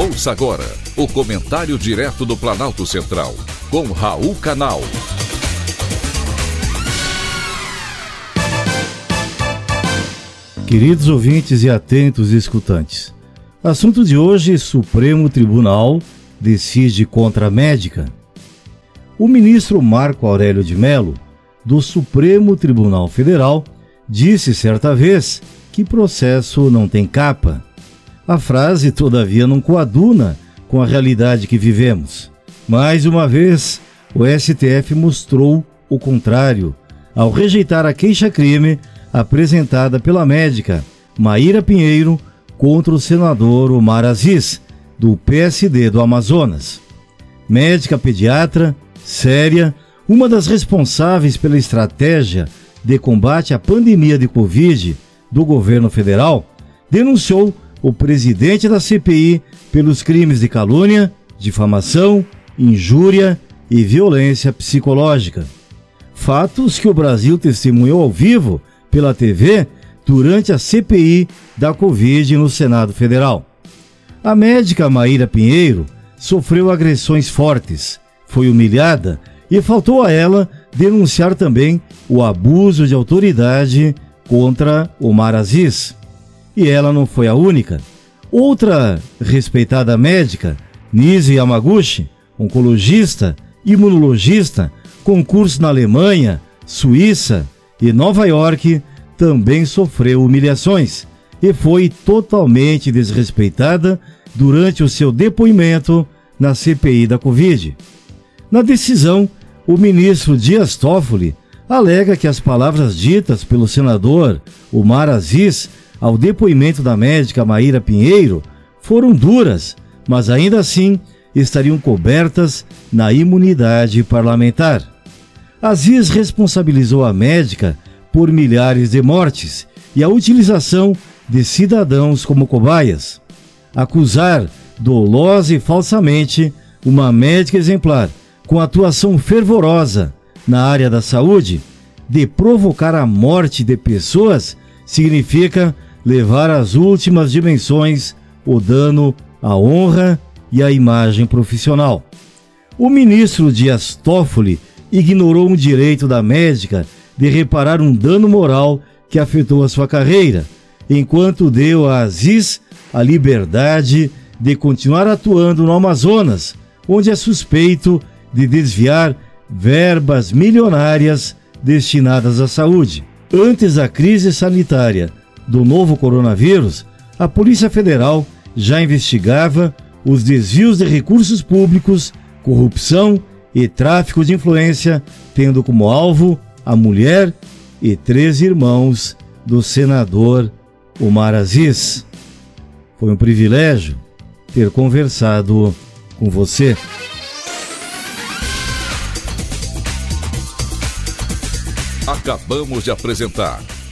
Ouça agora o comentário direto do Planalto Central, com Raul Canal. Queridos ouvintes e atentos escutantes, assunto de hoje: Supremo Tribunal decide contra a médica. O ministro Marco Aurélio de Mello, do Supremo Tribunal Federal, disse certa vez que processo não tem capa. A frase, todavia, não coaduna com a realidade que vivemos. Mais uma vez, o STF mostrou o contrário ao rejeitar a queixa-crime apresentada pela médica Maíra Pinheiro contra o senador Omar Aziz, do PSD do Amazonas. Médica pediatra, séria, uma das responsáveis pela estratégia de combate à pandemia de Covid do governo federal, denunciou o presidente da CPI pelos crimes de calúnia, difamação, injúria e violência psicológica. Fatos que o Brasil testemunhou ao vivo pela TV durante a CPI da Covid no Senado Federal. A médica Maíra Pinheiro sofreu agressões fortes, foi humilhada e faltou a ela denunciar também o abuso de autoridade contra Omar Aziz. E ela não foi a única. Outra respeitada médica, Nise Yamaguchi, oncologista, imunologista, com curso na Alemanha, Suíça e Nova York, também sofreu humilhações e foi totalmente desrespeitada durante o seu depoimento na CPI da Covid. Na decisão, o ministro Dias Toffoli alega que as palavras ditas pelo senador Omar Aziz ao depoimento da médica Maíra Pinheiro foram duras, mas ainda assim estariam cobertas na imunidade parlamentar. Aziz responsabilizou a médica por milhares de mortes e a utilização de cidadãos como cobaias. Acusar dolosa e falsamente uma médica exemplar com atuação fervorosa na área da saúde de provocar a morte de pessoas significa levar às últimas dimensões o dano à honra e à imagem profissional. O ministro Dias Toffoli ignorou um direito da médica de reparar um dano moral que afetou a sua carreira, enquanto deu a Aziz a liberdade de continuar atuando no Amazonas, onde é suspeito de desviar verbas milionárias destinadas à saúde. Antes da crise sanitária do novo coronavírus, a Polícia Federal já investigava os desvios de recursos públicos, corrupção e tráfico de influência, tendo como alvo a mulher e três irmãos do senador Omar Aziz. Foi um privilégio ter conversado com você. Acabamos de apresentar